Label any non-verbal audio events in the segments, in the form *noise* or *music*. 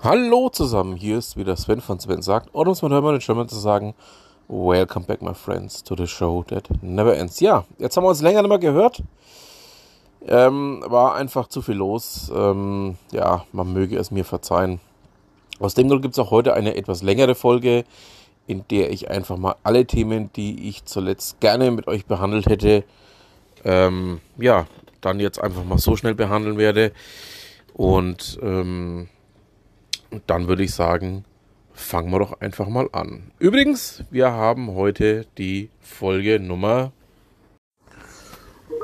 Hallo zusammen, hier ist wieder Sven von Sven sagt, oder um es mal Hörmann in German zu sagen, Welcome back my friends to the show that never ends. Ja, jetzt haben wir uns länger nicht mehr gehört. Ähm, war einfach zu viel los. Ähm, ja, man möge es mir verzeihen. Aus dem Grund gibt es auch heute eine etwas längere Folge, in der ich einfach mal alle Themen, die ich zuletzt gerne mit euch behandelt hätte, ähm, ja, dann jetzt einfach mal so schnell behandeln werde. Und ähm, dann würde ich sagen, fangen wir doch einfach mal an. Übrigens, wir haben heute die Folge Nummer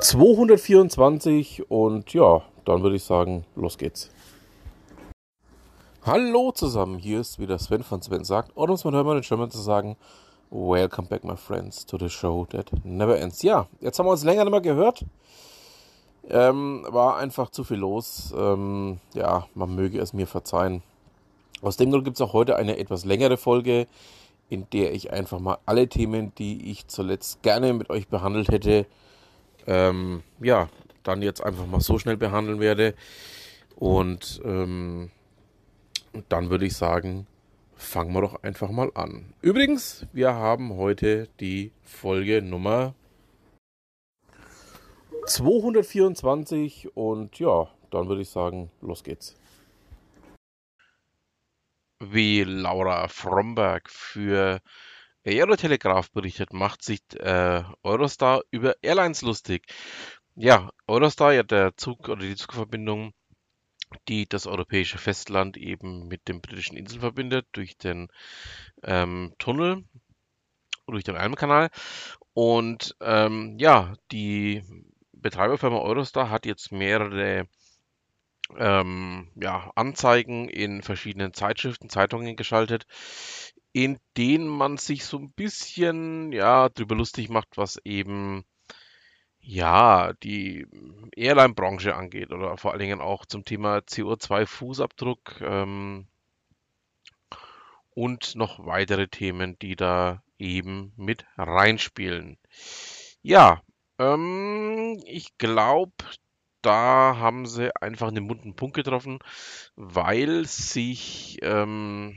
224 und ja, dann würde ich sagen, los geht's. Hallo zusammen, hier ist wieder Sven von Sven sagt, oder um es mal Hörmann in German zu sagen, Welcome back my friends to the show that never ends. Ja, jetzt haben wir uns länger nicht mehr gehört. Ähm, war einfach zu viel los. Ähm, ja, man möge es mir verzeihen. Aus dem Grund gibt es auch heute eine etwas längere Folge, in der ich einfach mal alle Themen, die ich zuletzt gerne mit euch behandelt hätte, ähm, ja, dann jetzt einfach mal so schnell behandeln werde. Und ähm, dann würde ich sagen, fangen wir doch einfach mal an. Übrigens, wir haben heute die Folge Nummer 224 und ja, dann würde ich sagen, los geht's. Wie Laura Fromberg für Aerotelegraph berichtet, macht sich äh, Eurostar über Airlines lustig. Ja, Eurostar, ja der Zug oder die Zugverbindung, die das europäische Festland eben mit den britischen Inseln verbindet, durch den ähm, Tunnel, durch den Almkanal. Und ähm, ja, die Betreiberfirma Eurostar hat jetzt mehrere ähm, ja, Anzeigen in verschiedenen Zeitschriften, Zeitungen geschaltet, in denen man sich so ein bisschen ja drüber lustig macht, was eben ja die Airline-Branche angeht oder vor allen Dingen auch zum Thema CO2-Fußabdruck ähm, und noch weitere Themen, die da eben mit reinspielen. Ja, ähm, ich glaube, da haben sie einfach einen bunten Punkt getroffen, weil sich ähm,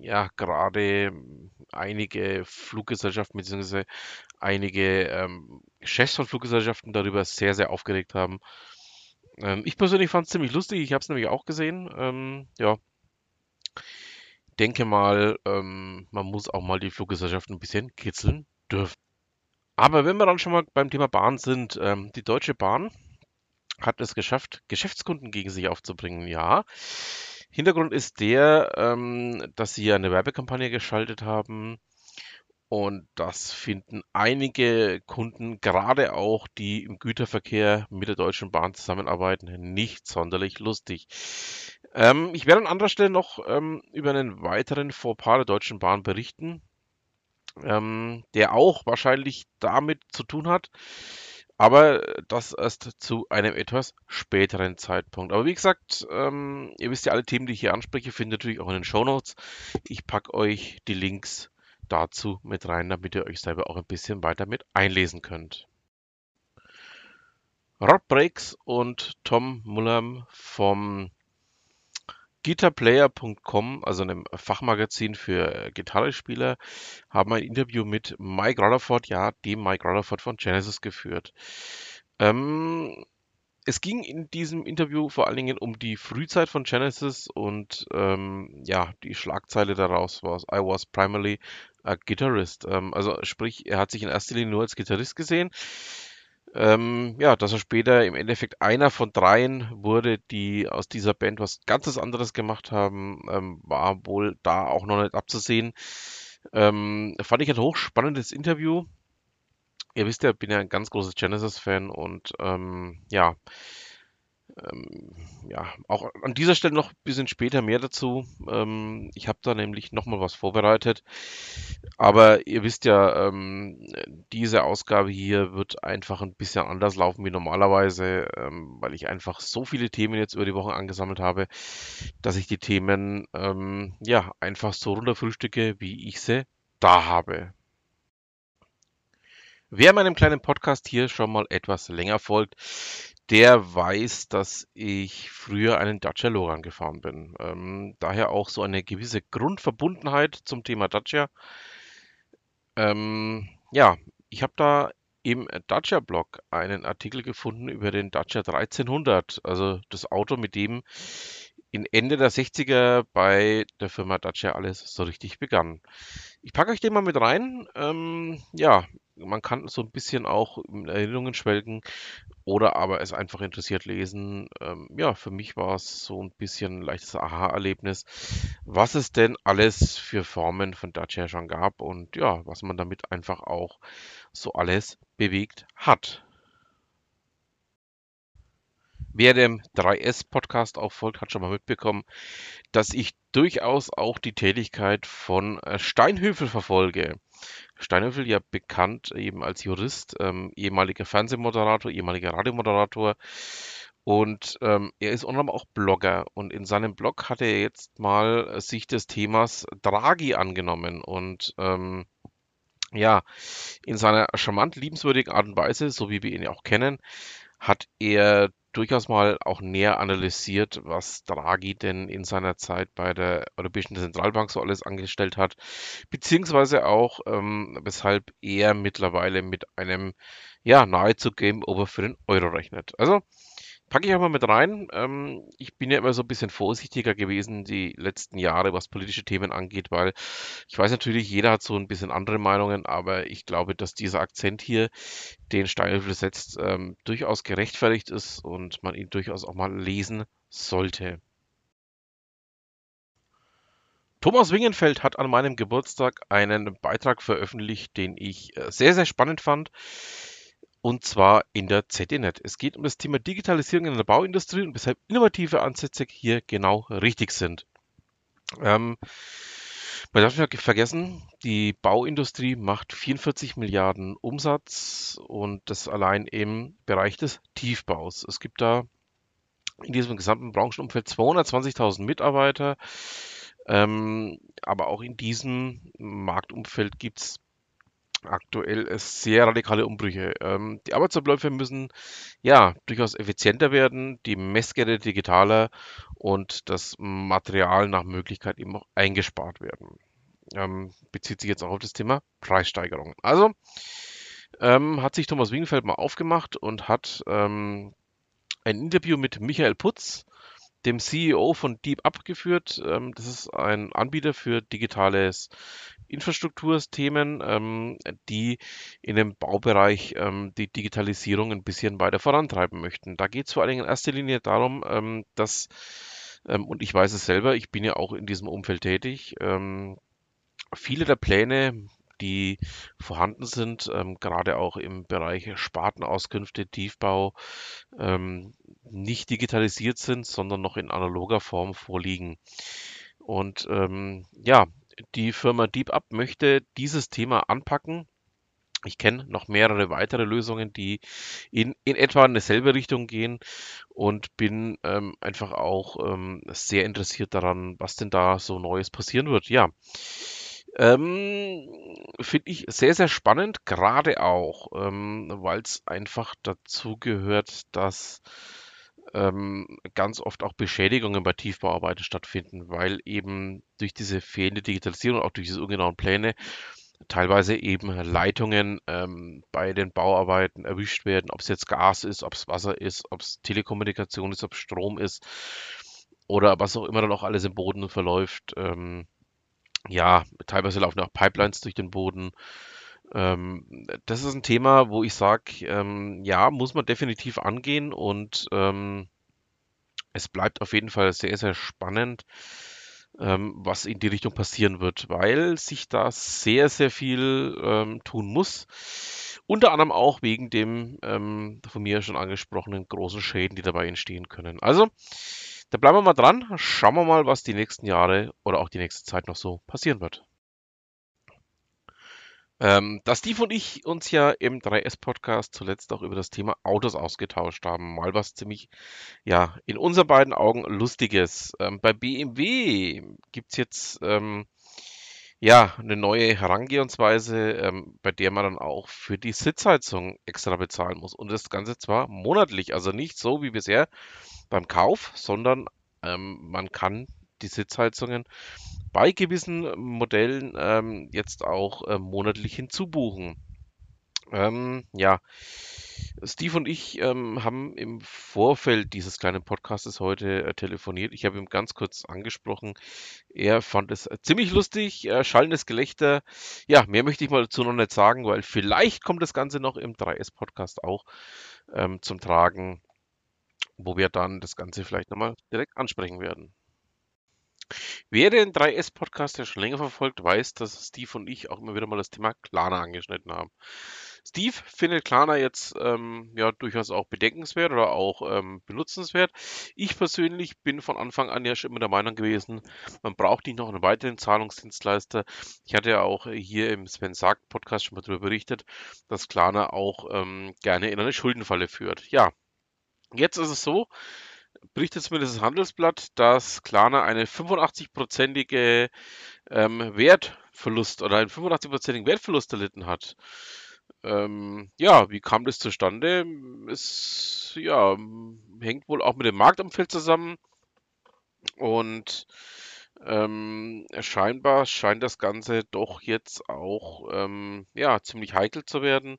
ja gerade einige Fluggesellschaften bzw. einige ähm, Chefs von Fluggesellschaften darüber sehr, sehr aufgeregt haben. Ähm, ich persönlich fand es ziemlich lustig, ich habe es nämlich auch gesehen. Ähm, ja, denke mal, ähm, man muss auch mal die Fluggesellschaften ein bisschen kitzeln dürfen. Aber wenn wir dann schon mal beim Thema Bahn sind, ähm, die Deutsche Bahn hat es geschafft, Geschäftskunden gegen sich aufzubringen. Ja. Hintergrund ist der, ähm, dass sie eine Werbekampagne geschaltet haben. Und das finden einige Kunden, gerade auch die im Güterverkehr mit der Deutschen Bahn zusammenarbeiten, nicht sonderlich lustig. Ähm, ich werde an anderer Stelle noch ähm, über einen weiteren Fauxpas der Deutschen Bahn berichten, ähm, der auch wahrscheinlich damit zu tun hat. Aber das erst zu einem etwas späteren Zeitpunkt. Aber wie gesagt, ähm, ihr wisst ja, alle Themen, die ich hier anspreche, findet ihr natürlich auch in den Show Notes. Ich packe euch die Links dazu mit rein, damit ihr euch selber auch ein bisschen weiter mit einlesen könnt. Rod Breaks und Tom Mullum vom Guitarplayer.com, also einem Fachmagazin für Gitarrespieler, haben ein Interview mit Mike Rutherford, ja, dem Mike Rutherford von Genesis geführt. Ähm, es ging in diesem Interview vor allen Dingen um die Frühzeit von Genesis und ähm, ja, die Schlagzeile daraus war, I was primarily a guitarist. Ähm, also sprich, er hat sich in erster Linie nur als Gitarrist gesehen. Ähm, ja, dass er später im Endeffekt einer von dreien wurde, die aus dieser Band was ganzes anderes gemacht haben, ähm, war wohl da auch noch nicht abzusehen. Ähm, fand ich ein hochspannendes Interview. Ihr wisst ja, ich bin ja ein ganz großes Genesis-Fan und ähm, ja, ähm, ja, auch an dieser Stelle noch ein bisschen später mehr dazu. Ähm, ich habe da nämlich nochmal was vorbereitet. Aber ihr wisst ja, ähm, diese Ausgabe hier wird einfach ein bisschen anders laufen wie normalerweise, ähm, weil ich einfach so viele Themen jetzt über die Woche angesammelt habe, dass ich die Themen ähm, ja einfach so runterfrühstücke, wie ich sie da habe. Wer meinem kleinen Podcast hier schon mal etwas länger folgt, der weiß, dass ich früher einen Dacia Logan gefahren bin. Ähm, daher auch so eine gewisse Grundverbundenheit zum Thema Dacia. Ähm, ja, ich habe da im Dacia-Blog einen Artikel gefunden über den Dacia 1300, also das Auto, mit dem in Ende der 60er bei der Firma Dacia alles so richtig begann. Ich packe euch den mal mit rein. Ähm, ja, man kann so ein bisschen auch in Erinnerungen schwelgen oder aber es einfach interessiert lesen. Ähm, ja, für mich war es so ein bisschen ein leichtes Aha-Erlebnis, was es denn alles für Formen von Dacia schon gab und ja, was man damit einfach auch so alles bewegt hat. Wer dem 3S-Podcast auch folgt, hat schon mal mitbekommen, dass ich durchaus auch die Tätigkeit von äh, Steinhöfel verfolge. Steinhöfel ja bekannt eben als Jurist, ähm, ehemaliger Fernsehmoderator, ehemaliger Radiomoderator. Und ähm, er ist unter anderem auch Blogger. Und in seinem Blog hat er jetzt mal äh, sich des Themas Draghi angenommen. Und ähm, ja, in seiner charmant liebenswürdigen Art und Weise, so wie wir ihn ja auch kennen, hat er durchaus mal auch näher analysiert, was Draghi denn in seiner Zeit bei der Europäischen Zentralbank so alles angestellt hat, beziehungsweise auch, ähm, weshalb er mittlerweile mit einem ja, nahezu Game Over für den Euro rechnet. Also packe ich auch mal mit rein. Ähm, ich bin ja immer so ein bisschen vorsichtiger gewesen die letzten Jahre, was politische Themen angeht, weil ich weiß natürlich, jeder hat so ein bisschen andere Meinungen, aber ich glaube, dass dieser Akzent hier, den Steinhöfel setzt, ähm, durchaus gerechtfertigt ist und man ihn durchaus auch mal lesen sollte. Thomas Wingenfeld hat an meinem Geburtstag einen Beitrag veröffentlicht, den ich äh, sehr, sehr spannend fand und zwar in der ZDNet. Es geht um das Thema Digitalisierung in der Bauindustrie und weshalb innovative Ansätze hier genau richtig sind. Ähm, man darf nicht vergessen, die Bauindustrie macht 44 Milliarden Umsatz und das allein im Bereich des Tiefbaus. Es gibt da in diesem gesamten Branchenumfeld 220.000 Mitarbeiter, ähm, aber auch in diesem Marktumfeld gibt es aktuell sehr radikale Umbrüche. Ähm, die Arbeitsabläufe müssen ja durchaus effizienter werden, die Messgeräte digitaler und das Material nach Möglichkeit eben auch eingespart werden. Ähm, bezieht sich jetzt auch auf das Thema Preissteigerung. Also ähm, hat sich Thomas Wingenfeld mal aufgemacht und hat ähm, ein Interview mit Michael Putz, dem CEO von DeepUp geführt. Ähm, das ist ein Anbieter für digitales Infrastrukturthemen, ähm, die in dem Baubereich ähm, die Digitalisierung ein bisschen weiter vorantreiben möchten. Da geht es vor allen Dingen in erster Linie darum, ähm, dass, ähm, und ich weiß es selber, ich bin ja auch in diesem Umfeld tätig, ähm, viele der Pläne, die vorhanden sind, ähm, gerade auch im Bereich Spartenauskünfte, Tiefbau, nicht digitalisiert sind, sondern noch in analoger Form vorliegen. Und ähm, ja, die Firma DeepUp möchte dieses Thema anpacken. Ich kenne noch mehrere weitere Lösungen, die in, in etwa in dieselbe Richtung gehen und bin ähm, einfach auch ähm, sehr interessiert daran, was denn da so Neues passieren wird. Ja, ähm, finde ich sehr, sehr spannend, gerade auch, ähm, weil es einfach dazu gehört, dass ähm, ganz oft auch Beschädigungen bei Tiefbauarbeiten stattfinden, weil eben durch diese fehlende Digitalisierung, auch durch diese ungenauen Pläne, teilweise eben Leitungen ähm, bei den Bauarbeiten erwischt werden, ob es jetzt Gas ist, ob es Wasser ist, ob es Telekommunikation ist, ob es Strom ist oder was auch immer dann auch alles im Boden verläuft. Ähm, ja, teilweise laufen auch Pipelines durch den Boden. Ähm, das ist ein Thema, wo ich sage, ähm, ja, muss man definitiv angehen und ähm, es bleibt auf jeden Fall sehr, sehr spannend, ähm, was in die Richtung passieren wird, weil sich da sehr, sehr viel ähm, tun muss. Unter anderem auch wegen dem ähm, von mir schon angesprochenen großen Schäden, die dabei entstehen können. Also, da bleiben wir mal dran. Schauen wir mal, was die nächsten Jahre oder auch die nächste Zeit noch so passieren wird. Ähm, dass Steve und ich uns ja im 3S-Podcast zuletzt auch über das Thema Autos ausgetauscht haben. Mal was ziemlich, ja, in unseren beiden Augen Lustiges. Ähm, bei BMW gibt es jetzt ähm, ja, eine neue Herangehensweise, ähm, bei der man dann auch für die Sitzheizung extra bezahlen muss. Und das Ganze zwar monatlich, also nicht so wie bisher beim Kauf, sondern ähm, man kann die Sitzheizungen bei gewissen Modellen ähm, jetzt auch äh, monatlich hinzubuchen. Ähm, ja, Steve und ich ähm, haben im Vorfeld dieses kleinen Podcastes heute äh, telefoniert. Ich habe ihm ganz kurz angesprochen. Er fand es äh, ziemlich lustig, äh, schallendes Gelächter. Ja, mehr möchte ich mal dazu noch nicht sagen, weil vielleicht kommt das Ganze noch im 3S-Podcast auch ähm, zum Tragen, wo wir dann das Ganze vielleicht nochmal direkt ansprechen werden. Wer den 3S-Podcast ja schon länger verfolgt, weiß, dass Steve und ich auch immer wieder mal das Thema Klarna angeschnitten haben. Steve findet Klarna jetzt ähm, ja durchaus auch bedenkenswert oder auch ähm, benutzenswert. Ich persönlich bin von Anfang an ja schon immer der Meinung gewesen, man braucht nicht noch einen weiteren Zahlungsdienstleister. Ich hatte ja auch hier im Sven Sagt Podcast schon mal darüber berichtet, dass Klarna auch ähm, gerne in eine Schuldenfalle führt. Ja, jetzt ist es so, berichtet zumindest das Handelsblatt, dass Klarna eine 85-prozentige ähm, Wertverlust oder einen 85-prozentigen Wertverlust erlitten hat. Ähm, ja, wie kam das zustande? Es ja, hängt wohl auch mit dem Marktumfeld zusammen. Und ähm, scheinbar scheint das Ganze doch jetzt auch ähm, ja, ziemlich heikel zu werden.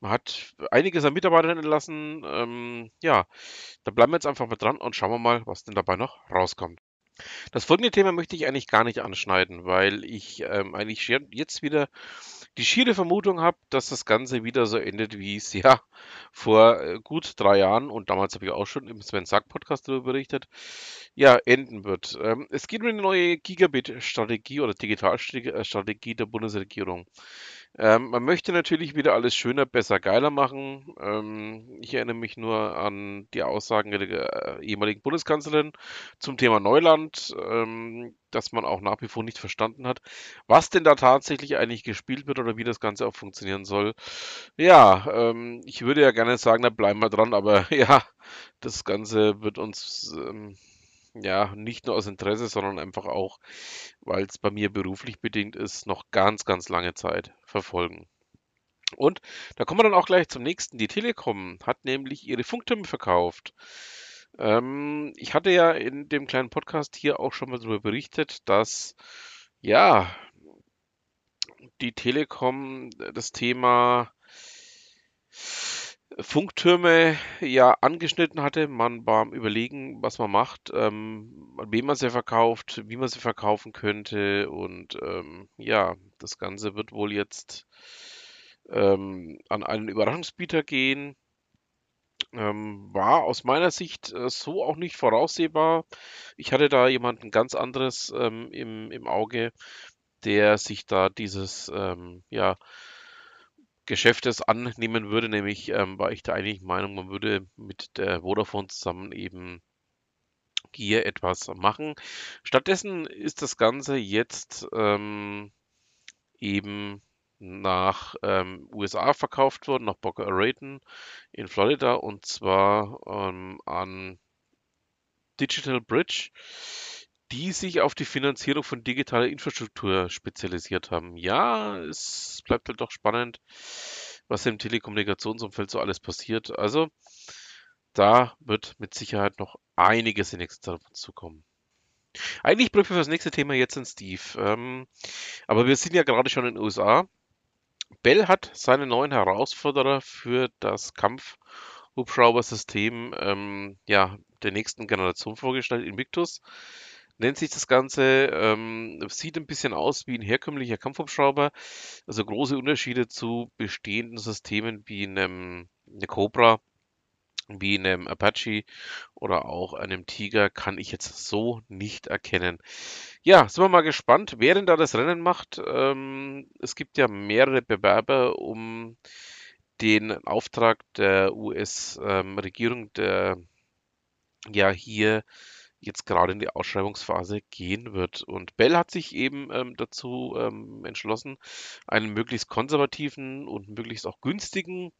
Man hat einiges an Mitarbeitern entlassen. Ähm, ja, da bleiben wir jetzt einfach mal dran und schauen wir mal, was denn dabei noch rauskommt. Das folgende Thema möchte ich eigentlich gar nicht anschneiden, weil ich ähm, eigentlich jetzt wieder die schiere Vermutung habe, dass das Ganze wieder so endet, wie es *laughs* ja vor äh, gut drei Jahren, und damals habe ich auch schon im Sven Sack Podcast darüber berichtet, ja, enden wird. Ähm, es geht um eine neue Gigabit-Strategie oder Digitalstrategie der Bundesregierung. Ähm, man möchte natürlich wieder alles schöner, besser, geiler machen. Ähm, ich erinnere mich nur an die Aussagen der äh, ehemaligen Bundeskanzlerin zum Thema Neuland, dass man auch nach wie vor nicht verstanden hat, was denn da tatsächlich eigentlich gespielt wird oder wie das Ganze auch funktionieren soll. Ja, ähm, ich würde ja gerne sagen, da bleiben wir dran, aber *laughs* ja, das Ganze wird uns ähm, ja, nicht nur aus Interesse, sondern einfach auch, weil es bei mir beruflich bedingt ist, noch ganz, ganz lange Zeit verfolgen. Und da kommen wir dann auch gleich zum nächsten. Die Telekom hat nämlich ihre Funktürme verkauft. Ähm, ich hatte ja in dem kleinen Podcast hier auch schon mal darüber berichtet, dass ja die Telekom das Thema Funktürme ja angeschnitten hatte. Man war am Überlegen, was man macht, ähm, wen man sie verkauft, wie man sie verkaufen könnte. Und ähm, ja, das Ganze wird wohl jetzt ähm, an einen Überraschungsbieter gehen. Ähm, war aus meiner Sicht äh, so auch nicht voraussehbar. Ich hatte da jemanden ganz anderes ähm, im, im Auge, der sich da dieses ähm, ja, Geschäftes annehmen würde, nämlich ähm, war ich der einigen Meinung, man würde mit der Vodafone zusammen eben hier etwas machen. Stattdessen ist das Ganze jetzt ähm, eben nach ähm, USA verkauft worden, nach Boca Raton in Florida und zwar ähm, an Digital Bridge die sich auf die Finanzierung von digitaler Infrastruktur spezialisiert haben. Ja, es bleibt halt doch spannend, was im Telekommunikationsumfeld so alles passiert. Also, da wird mit Sicherheit noch einiges in nächster Zeit zukommen. Eigentlich wir für das nächste Thema jetzt in Steve. Ähm, aber wir sind ja gerade schon in den USA. Bell hat seine neuen Herausforderer für das Kampfhubschrauber-System ähm, ja, der nächsten Generation vorgestellt, Invictus nennt sich das Ganze, ähm, sieht ein bisschen aus wie ein herkömmlicher Kampfhubschrauber. Also große Unterschiede zu bestehenden Systemen wie einem eine Cobra, wie einem Apache oder auch einem Tiger kann ich jetzt so nicht erkennen. Ja, sind wir mal gespannt, wer denn da das Rennen macht. Ähm, es gibt ja mehrere Bewerber um den Auftrag der US-Regierung, ähm, der ja hier jetzt gerade in die Ausschreibungsphase gehen wird. Und Bell hat sich eben ähm, dazu ähm, entschlossen, einen möglichst konservativen und möglichst auch günstigen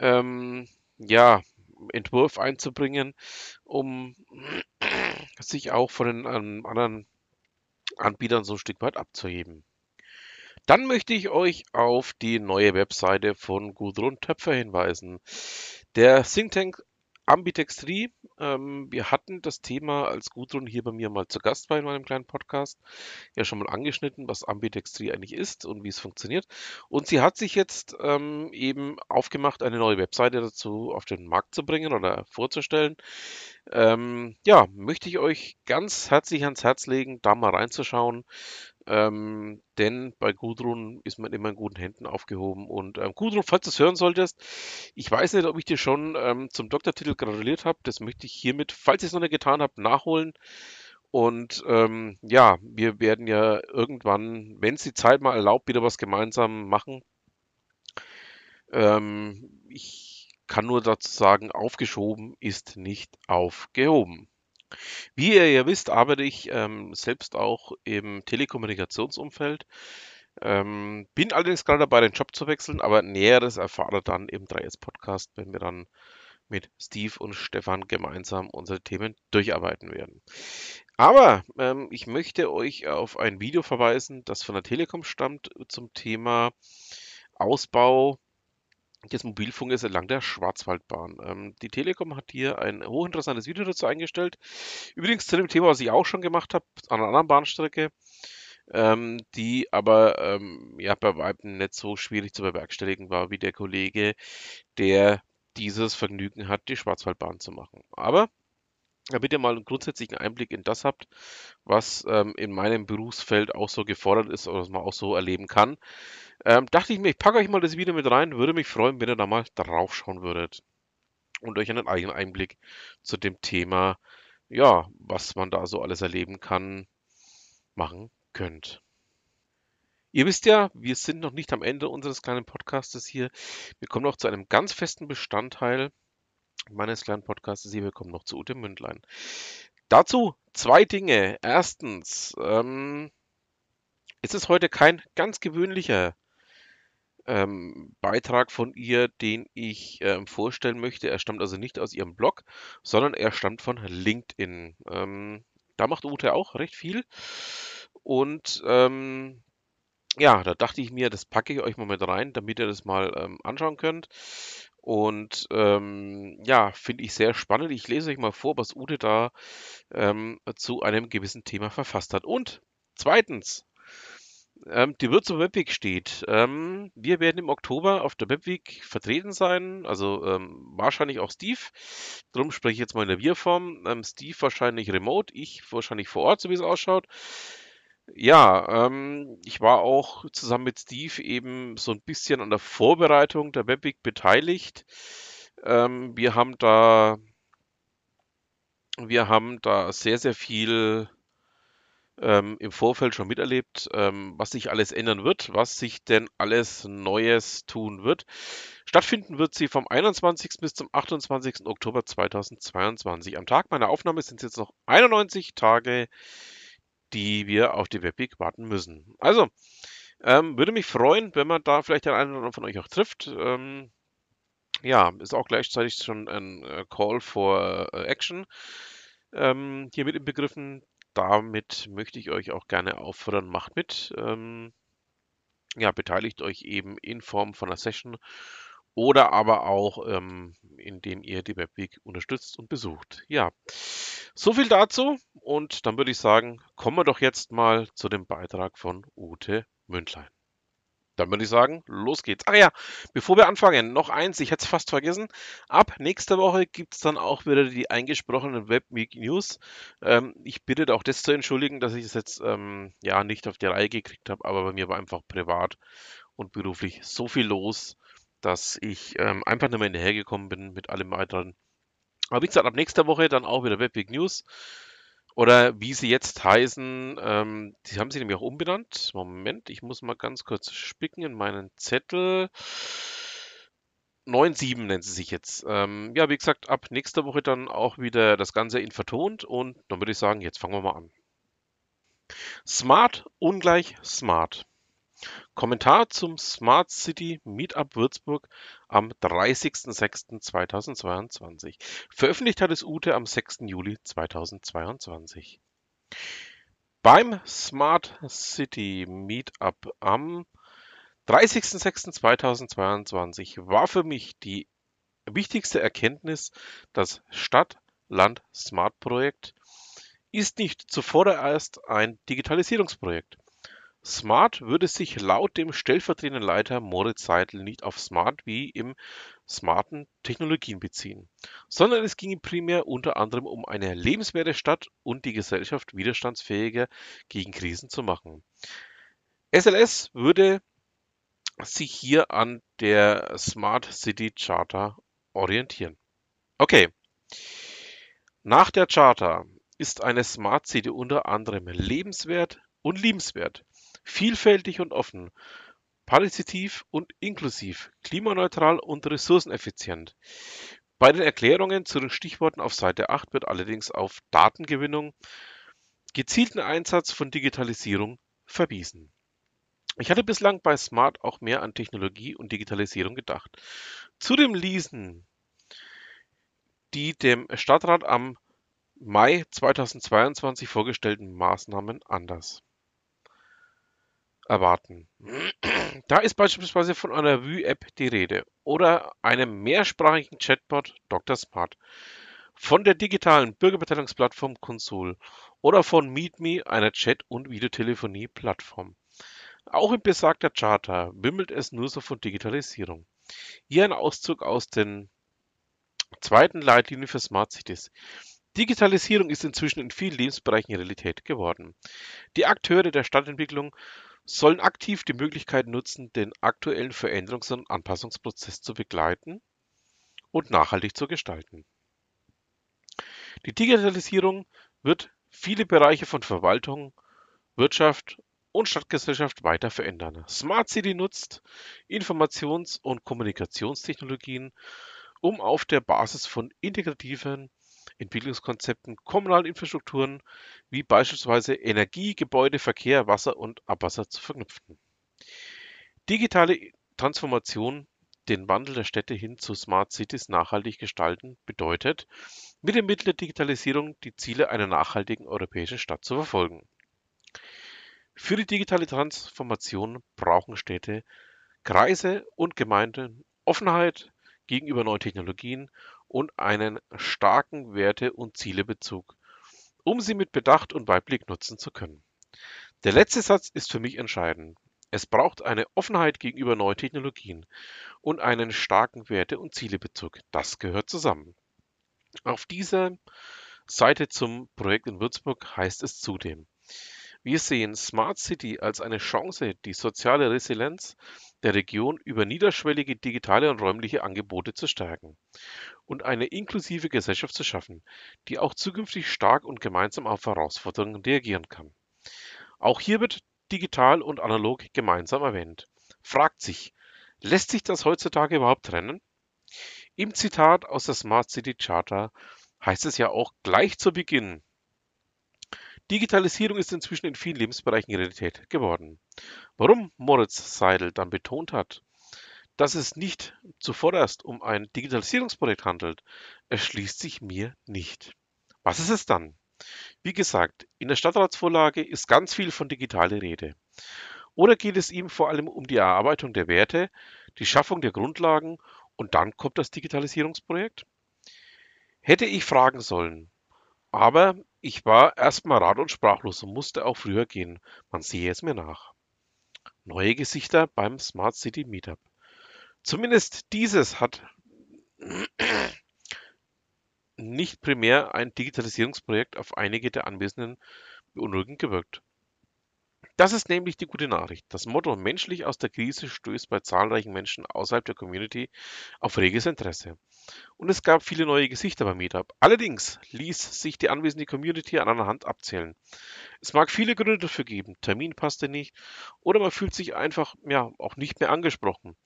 ähm, ja, Entwurf einzubringen, um sich auch von den ähm, anderen Anbietern so ein Stück weit abzuheben. Dann möchte ich euch auf die neue Webseite von Gudrun Töpfer hinweisen. Der Think Tank Ambidextrie. Ähm, wir hatten das Thema, als Gudrun hier bei mir mal zu Gast war in meinem kleinen Podcast, ja schon mal angeschnitten, was Ambidextrie eigentlich ist und wie es funktioniert. Und sie hat sich jetzt ähm, eben aufgemacht, eine neue Webseite dazu auf den Markt zu bringen oder vorzustellen. Ähm, ja, möchte ich euch ganz herzlich ans Herz legen, da mal reinzuschauen. Ähm, denn bei Gudrun ist man immer in guten Händen aufgehoben. Und ähm, Gudrun, falls du es hören solltest, ich weiß nicht, ob ich dir schon ähm, zum Doktortitel gratuliert habe. Das möchte ich hiermit, falls ich es noch nicht getan habe, nachholen. Und ähm, ja, wir werden ja irgendwann, wenn es die Zeit mal erlaubt, wieder was gemeinsam machen. Ähm, ich kann nur dazu sagen, aufgeschoben ist nicht aufgehoben. Wie ihr ja wisst, arbeite ich ähm, selbst auch im Telekommunikationsumfeld. Ähm, bin allerdings gerade dabei, den Job zu wechseln, aber Näheres erfahre dann im 3S-Podcast, wenn wir dann mit Steve und Stefan gemeinsam unsere Themen durcharbeiten werden. Aber ähm, ich möchte euch auf ein Video verweisen, das von der Telekom stammt zum Thema Ausbau des Mobilfunkes entlang der Schwarzwaldbahn. Ähm, die Telekom hat hier ein hochinteressantes Video dazu eingestellt. Übrigens zu dem Thema, was ich auch schon gemacht habe, an einer anderen Bahnstrecke, ähm, die aber ähm, ja bei weitem nicht so schwierig zu bewerkstelligen war wie der Kollege, der dieses Vergnügen hat, die Schwarzwaldbahn zu machen. Aber damit ihr mal einen grundsätzlichen Einblick in das habt, was ähm, in meinem Berufsfeld auch so gefordert ist oder was man auch so erleben kann, ähm, dachte ich mir, ich packe euch mal das Video mit rein, würde mich freuen, wenn ihr da mal drauf schauen würdet und euch einen eigenen Einblick zu dem Thema, ja, was man da so alles erleben kann, machen könnt. Ihr wisst ja, wir sind noch nicht am Ende unseres kleinen Podcastes hier. Wir kommen noch zu einem ganz festen Bestandteil meines kleinen Podcasts. Wir kommen noch zu Ute Mündlein. Dazu zwei Dinge. Erstens, ähm, ist es heute kein ganz gewöhnlicher ähm, Beitrag von ihr, den ich ähm, vorstellen möchte. Er stammt also nicht aus ihrem Blog, sondern er stammt von LinkedIn. Ähm, da macht Ute auch recht viel. Und ähm, ja, da dachte ich mir, das packe ich euch mal mit rein, damit ihr das mal ähm, anschauen könnt. Und ähm, ja, finde ich sehr spannend. Ich lese euch mal vor, was Ute da ähm, zu einem gewissen Thema verfasst hat. Und zweitens, ähm, die Würzburg Webweek steht. Ähm, wir werden im Oktober auf der Webweek vertreten sein, also ähm, wahrscheinlich auch Steve. Darum spreche ich jetzt mal in der Wir-Form. Ähm, Steve wahrscheinlich remote, ich wahrscheinlich vor Ort, so wie es ausschaut. Ja, ähm, ich war auch zusammen mit Steve eben so ein bisschen an der Vorbereitung der Webweek beteiligt. Ähm, wir haben da, wir haben da sehr, sehr viel ähm, im Vorfeld schon miterlebt, ähm, was sich alles ändern wird, was sich denn alles Neues tun wird. Stattfinden wird sie vom 21. bis zum 28. Oktober 2022. Am Tag meiner Aufnahme sind es jetzt noch 91 Tage, die wir auf die Webweek warten müssen. Also, ähm, würde mich freuen, wenn man da vielleicht den einen oder anderen von euch auch trifft. Ähm, ja, ist auch gleichzeitig schon ein äh, Call for äh, Action ähm, hier mit inbegriffen damit möchte ich euch auch gerne auffordern, macht mit. Ähm, ja, beteiligt euch eben in Form von einer Session oder aber auch, ähm, indem ihr die Webweek unterstützt und besucht. Ja, so viel dazu und dann würde ich sagen, kommen wir doch jetzt mal zu dem Beitrag von Ute Mündlein. Dann würde ich sagen, los geht's. Ach ja, bevor wir anfangen, noch eins, ich hätte es fast vergessen. Ab nächster Woche gibt es dann auch wieder die eingesprochenen Webweek News. Ähm, ich bitte auch das zu entschuldigen, dass ich es jetzt ähm, ja nicht auf die Reihe gekriegt habe, aber bei mir war einfach privat und beruflich so viel los, dass ich ähm, einfach nicht mehr hinterhergekommen bin mit allem weiteren. Aber wie gesagt, ab nächster Woche dann auch wieder Webweek News. Oder wie sie jetzt heißen, ähm, die haben sie nämlich auch umbenannt. Moment, ich muss mal ganz kurz spicken in meinen Zettel. 9.7 nennt sie sich jetzt. Ähm, ja, wie gesagt, ab nächster Woche dann auch wieder das Ganze in vertont und dann würde ich sagen, jetzt fangen wir mal an. Smart ungleich smart. Kommentar zum Smart City Meetup Würzburg am 30.06.2022. Veröffentlicht hat es Ute am 6. Juli 2022. Beim Smart City Meetup am 30.06.2022 war für mich die wichtigste Erkenntnis, das Stadt-Land-Smart-Projekt ist nicht zuvorderst ein Digitalisierungsprojekt. Smart würde sich laut dem stellvertretenden Leiter Moritz Seidel nicht auf Smart wie im smarten Technologien beziehen, sondern es ging primär unter anderem um eine lebenswerte Stadt und die Gesellschaft widerstandsfähiger gegen Krisen zu machen. SLS würde sich hier an der Smart City Charta orientieren. Okay. Nach der Charta ist eine Smart City unter anderem lebenswert und liebenswert, vielfältig und offen, partizipativ und inklusiv, klimaneutral und ressourceneffizient. Bei den Erklärungen zu den Stichworten auf Seite 8 wird allerdings auf Datengewinnung, gezielten Einsatz von Digitalisierung verwiesen. Ich hatte bislang bei Smart auch mehr an Technologie und Digitalisierung gedacht. Zudem ließen die dem Stadtrat am Mai 2022 vorgestellten Maßnahmen anders erwarten. Da ist beispielsweise von einer Vue-App die Rede oder einem mehrsprachigen Chatbot Dr. Smart, von der digitalen Bürgerbeteiligungsplattform Consul oder von MeetMe, einer Chat- und Videotelefonie-Plattform. Auch in besagter Charta wimmelt es nur so von Digitalisierung. Hier ein Auszug aus den zweiten Leitlinien für Smart Cities. Digitalisierung ist inzwischen in vielen Lebensbereichen Realität geworden. Die Akteure der Stadtentwicklung sollen aktiv die Möglichkeit nutzen, den aktuellen Veränderungs- und Anpassungsprozess zu begleiten und nachhaltig zu gestalten. Die Digitalisierung wird viele Bereiche von Verwaltung, Wirtschaft und Stadtgesellschaft weiter verändern. Smart City nutzt Informations- und Kommunikationstechnologien, um auf der Basis von integrativen Entwicklungskonzepten kommunalen Infrastrukturen wie beispielsweise Energie, Gebäude, Verkehr, Wasser und Abwasser zu verknüpfen. Digitale Transformation, den Wandel der Städte hin zu Smart Cities nachhaltig gestalten, bedeutet, mit dem Mittel der Digitalisierung die Ziele einer nachhaltigen europäischen Stadt zu verfolgen. Für die digitale Transformation brauchen Städte, Kreise und Gemeinden Offenheit gegenüber neuen Technologien und einen starken Werte- und Zielebezug, um sie mit Bedacht und Weitblick nutzen zu können. Der letzte Satz ist für mich entscheidend. Es braucht eine Offenheit gegenüber neuen Technologien und einen starken Werte- und Zielebezug. Das gehört zusammen. Auf dieser Seite zum Projekt in Würzburg heißt es zudem, wir sehen Smart City als eine Chance, die soziale Resilienz der Region über niederschwellige digitale und räumliche Angebote zu stärken und eine inklusive Gesellschaft zu schaffen, die auch zukünftig stark und gemeinsam auf Herausforderungen reagieren kann. Auch hier wird digital und analog gemeinsam erwähnt. Fragt sich, lässt sich das heutzutage überhaupt trennen? Im Zitat aus der Smart City Charter heißt es ja auch gleich zu Beginn, Digitalisierung ist inzwischen in vielen Lebensbereichen Realität geworden. Warum Moritz Seidel dann betont hat, dass es nicht zuvorderst um ein Digitalisierungsprojekt handelt, erschließt sich mir nicht. Was ist es dann? Wie gesagt, in der Stadtratsvorlage ist ganz viel von digitale Rede. Oder geht es ihm vor allem um die Erarbeitung der Werte, die Schaffung der Grundlagen und dann kommt das Digitalisierungsprojekt? Hätte ich fragen sollen, aber ich war erstmal rat und sprachlos und musste auch früher gehen. Man sehe es mir nach. Neue Gesichter beim Smart City Meetup. Zumindest dieses hat nicht primär ein Digitalisierungsprojekt auf einige der Anwesenden beunruhigend gewirkt. Das ist nämlich die gute Nachricht. Das Motto menschlich aus der Krise stößt bei zahlreichen Menschen außerhalb der Community auf reges Interesse. Und es gab viele neue Gesichter beim Meetup. Allerdings ließ sich die anwesende Community an einer Hand abzählen. Es mag viele Gründe dafür geben. Termin passte nicht oder man fühlt sich einfach ja auch nicht mehr angesprochen.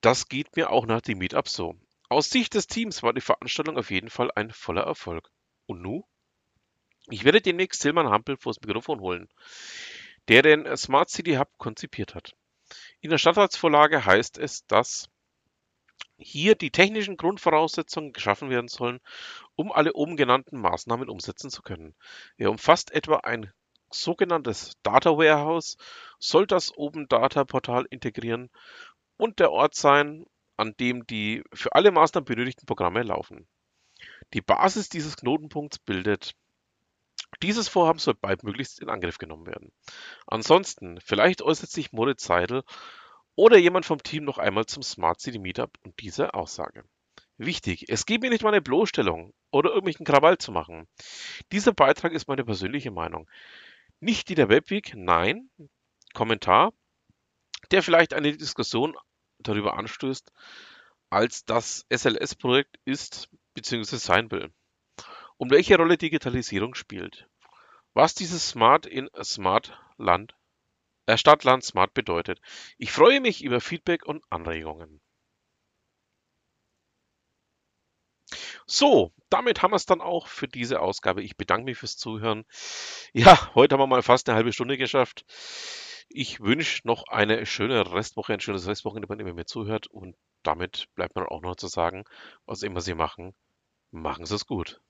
Das geht mir auch nach dem Meetup so. Aus Sicht des Teams war die Veranstaltung auf jeden Fall ein voller Erfolg. Und nu? Ich werde demnächst Silman Hampel vors Mikrofon holen, der den Smart City Hub konzipiert hat. In der Stadtratsvorlage heißt es, dass hier die technischen Grundvoraussetzungen geschaffen werden sollen, um alle oben genannten Maßnahmen umsetzen zu können. Er umfasst etwa ein sogenanntes Data Warehouse soll das Open Data Portal integrieren und der Ort sein, an dem die für alle Maßnahmen benötigten Programme laufen. Die Basis dieses Knotenpunkts bildet dieses Vorhaben soll baldmöglichst in Angriff genommen werden. Ansonsten, vielleicht äußert sich Moritz Seidel oder jemand vom Team noch einmal zum Smart City Meetup und diese Aussage. Wichtig, es geht mir nicht mal eine Bloßstellung oder irgendwelchen Krawall zu machen. Dieser Beitrag ist meine persönliche Meinung. Nicht die der Webweek, nein. Kommentar, der vielleicht eine Diskussion darüber anstößt, als das SLS-Projekt ist bzw. sein will und welche Rolle Digitalisierung spielt. Was dieses Smart in Smart Land, äh Stadt Land Smart bedeutet. Ich freue mich über Feedback und Anregungen. So, damit haben wir es dann auch für diese Ausgabe. Ich bedanke mich fürs Zuhören. Ja, heute haben wir mal fast eine halbe Stunde geschafft. Ich wünsche noch eine schöne Restwoche, ein schönes Restwochenende, wenn ihr mir zuhört. Und damit bleibt mir auch noch zu sagen, was immer Sie machen, machen Sie es gut.